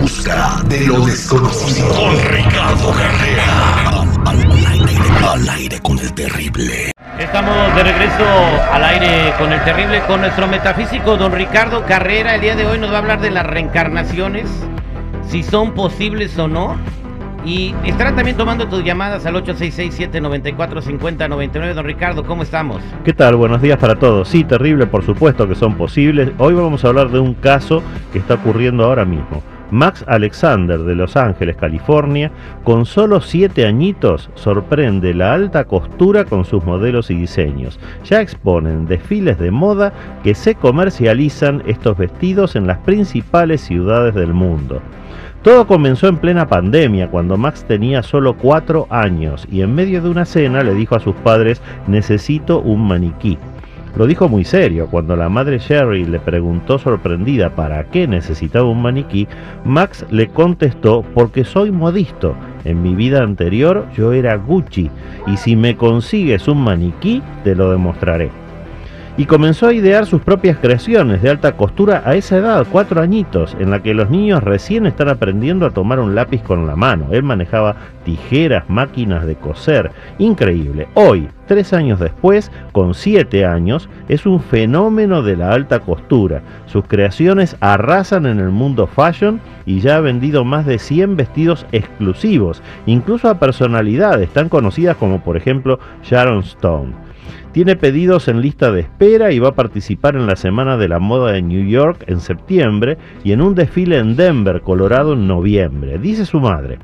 busca de lo desconocido. Con Ricardo Carrera. Al, aire, con el terrible. Estamos de regreso al aire con el terrible, con nuestro metafísico don Ricardo Carrera. El día de hoy nos va a hablar de las reencarnaciones, si son posibles o no. Y estará también tomando tus llamadas al 866-794-5099. Don Ricardo, ¿cómo estamos? ¿Qué tal? Buenos días para todos. Sí, terrible, por supuesto que son posibles. Hoy vamos a hablar de un caso que está ocurriendo ahora mismo. Max Alexander de Los Ángeles, California, con solo 7 añitos, sorprende la alta costura con sus modelos y diseños. Ya exponen desfiles de moda que se comercializan estos vestidos en las principales ciudades del mundo. Todo comenzó en plena pandemia, cuando Max tenía solo cuatro años y en medio de una cena le dijo a sus padres, necesito un maniquí. Lo dijo muy serio. Cuando la madre Sherry le preguntó sorprendida para qué necesitaba un maniquí, Max le contestó porque soy modisto. En mi vida anterior yo era Gucci y si me consigues un maniquí te lo demostraré y comenzó a idear sus propias creaciones de alta costura a esa edad, cuatro añitos, en la que los niños recién están aprendiendo a tomar un lápiz con la mano. Él manejaba tijeras, máquinas de coser. Increíble. Hoy, tres años después, con siete años, es un fenómeno de la alta costura. Sus creaciones arrasan en el mundo fashion y ya ha vendido más de 100 vestidos exclusivos, incluso a personalidades tan conocidas como por ejemplo Sharon Stone. Tiene pedidos en lista de espera y va a participar en la Semana de la Moda de New York en septiembre y en un desfile en Denver, Colorado en noviembre. Dice su madre.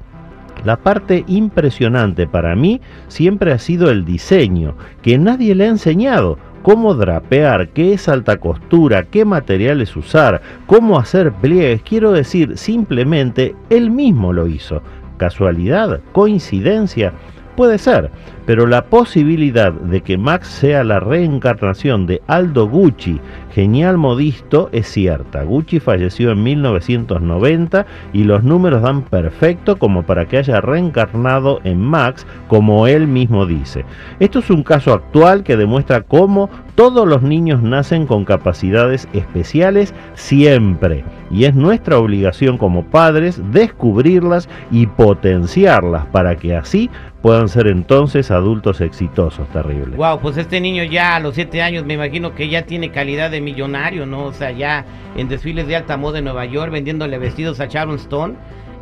La parte impresionante para mí siempre ha sido el diseño, que nadie le ha enseñado. Cómo drapear, qué es alta costura, qué materiales usar, cómo hacer pliegues. Quiero decir, simplemente él mismo lo hizo. ¿Casualidad? ¿Coincidencia? Puede ser, pero la posibilidad de que Max sea la reencarnación de Aldo Gucci, genial modisto, es cierta. Gucci falleció en 1990 y los números dan perfecto como para que haya reencarnado en Max, como él mismo dice. Esto es un caso actual que demuestra cómo todos los niños nacen con capacidades especiales siempre y es nuestra obligación como padres descubrirlas y potenciarlas para que así puedan ser entonces adultos exitosos, terrible. Wow, pues este niño ya a los 7 años me imagino que ya tiene calidad de millonario, ¿no? O sea, ya en desfiles de alta moda en Nueva York vendiéndole vestidos a Sharon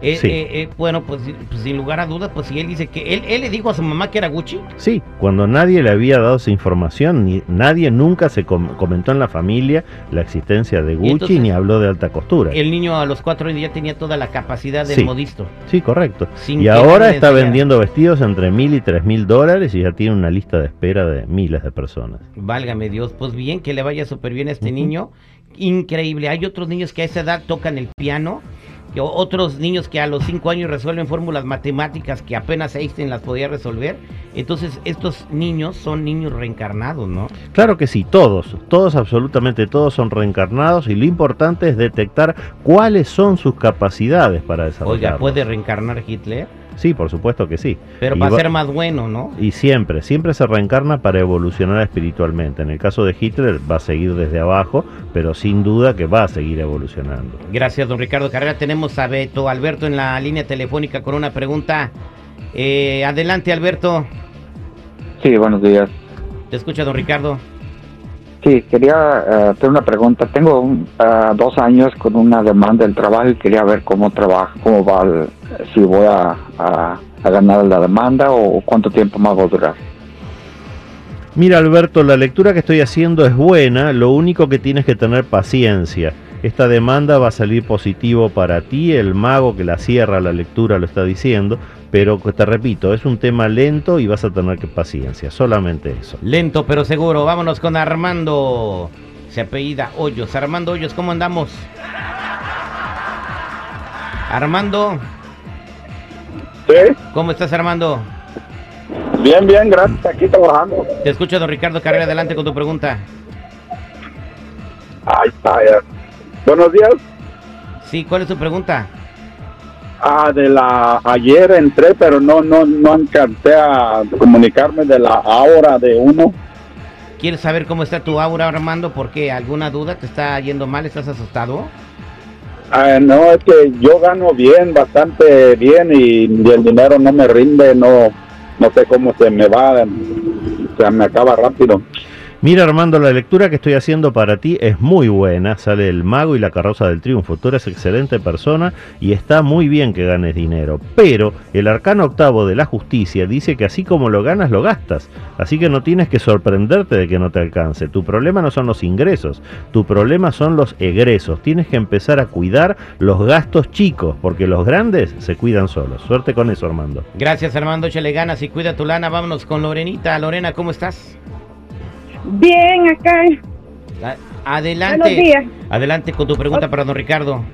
eh, eh, eh, bueno, pues, pues, sin lugar a dudas, pues si él dice que él, él le dijo a su mamá que era Gucci. Sí, cuando nadie le había dado esa información, ni nadie nunca se comentó en la familia la existencia de Gucci ni habló de alta costura. El niño a los cuatro años ya tenía toda la capacidad del modisto. Sí, correcto. y ahora está vendiendo vestidos entre mil y tres mil dólares y ya tiene una lista de espera de miles de personas. Válgame Dios, pues bien, que le vaya súper bien a este niño. Increíble. Hay otros niños que a esa edad tocan el piano otros niños que a los 5 años resuelven fórmulas matemáticas que apenas Einstein las podía resolver. Entonces, estos niños son niños reencarnados, ¿no? Claro que sí, todos, todos, absolutamente todos son reencarnados y lo importante es detectar cuáles son sus capacidades para desarrollar. Oiga, ¿puede reencarnar Hitler? Sí, por supuesto que sí. Pero para ser más bueno, ¿no? Y siempre, siempre se reencarna para evolucionar espiritualmente. En el caso de Hitler va a seguir desde abajo, pero sin duda que va a seguir evolucionando. Gracias, don Ricardo Carrera. Tenemos a Beto Alberto en la línea telefónica con una pregunta. Eh, adelante, Alberto. Sí, buenos días. Te escucha, don Ricardo. Sí, quería eh, hacer una pregunta. Tengo eh, dos años con una demanda del trabajo y quería ver cómo trabaja, cómo va, si voy a, a, ganar la demanda o cuánto tiempo más va a durar. Mira Alberto, la lectura que estoy haciendo es buena, lo único que tienes que tener paciencia. Esta demanda va a salir positivo para ti, el mago que la cierra la lectura lo está diciendo, pero te repito, es un tema lento y vas a tener que paciencia, solamente eso. Lento pero seguro, vámonos con Armando. Se apellida Hoyos. Armando Hoyos, ¿cómo andamos? Armando. ¿Sí? ¿Cómo estás, Armando? Bien, bien, gracias, aquí trabajando. Te escucho, don Ricardo Carrera, adelante con tu pregunta. Ay, vaya. Buenos días. Sí, ¿cuál es tu pregunta? Ah, de la ayer entré, pero no no no alcancé a comunicarme de la aura de uno. ¿Quieres saber cómo está tu aura, Armando? ¿Por qué? ¿Alguna duda? ¿Te está yendo mal? ¿Estás asustado? Ah, no, es que yo gano bien, bastante bien y, y el dinero no me rinde, no, no sé cómo se me va, se me acaba rápido. Mira Armando, la lectura que estoy haciendo para ti es muy buena. Sale el mago y la carroza del triunfo. Tú eres excelente persona y está muy bien que ganes dinero. Pero el arcano octavo de la justicia dice que así como lo ganas, lo gastas. Así que no tienes que sorprenderte de que no te alcance. Tu problema no son los ingresos, tu problema son los egresos. Tienes que empezar a cuidar los gastos chicos, porque los grandes se cuidan solos. Suerte con eso, Armando. Gracias, Armando. Échale ganas y cuida tu lana. Vámonos con Lorenita. Lorena, ¿cómo estás? Bien, acá. Adelante. Buenos días. Adelante con tu pregunta para don Ricardo.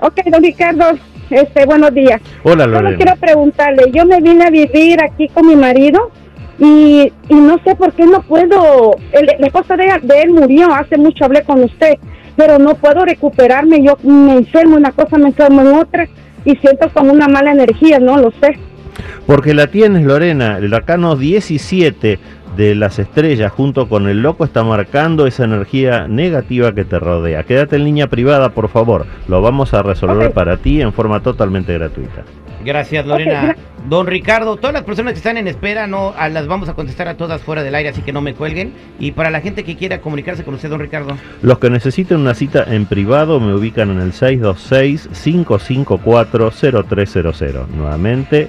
Ok, don Ricardo, este, buenos días. Hola, Solo Lorena. quiero preguntarle, yo me vine a vivir aquí con mi marido y, y no sé por qué no puedo, el, la esposa de, de él murió, hace mucho hablé con usted, pero no puedo recuperarme, yo me enfermo una cosa, me enfermo en otra y siento como una mala energía, no lo sé. Porque la tienes, Lorena. El arcano 17 de las estrellas junto con el loco está marcando esa energía negativa que te rodea. Quédate en línea privada, por favor. Lo vamos a resolver para ti en forma totalmente gratuita. Gracias, Lorena. Don Ricardo, todas las personas que están en espera, no a las vamos a contestar a todas fuera del aire, así que no me cuelguen. Y para la gente que quiera comunicarse con usted, don Ricardo. Los que necesiten una cita en privado me ubican en el 626-554-0300. Nuevamente,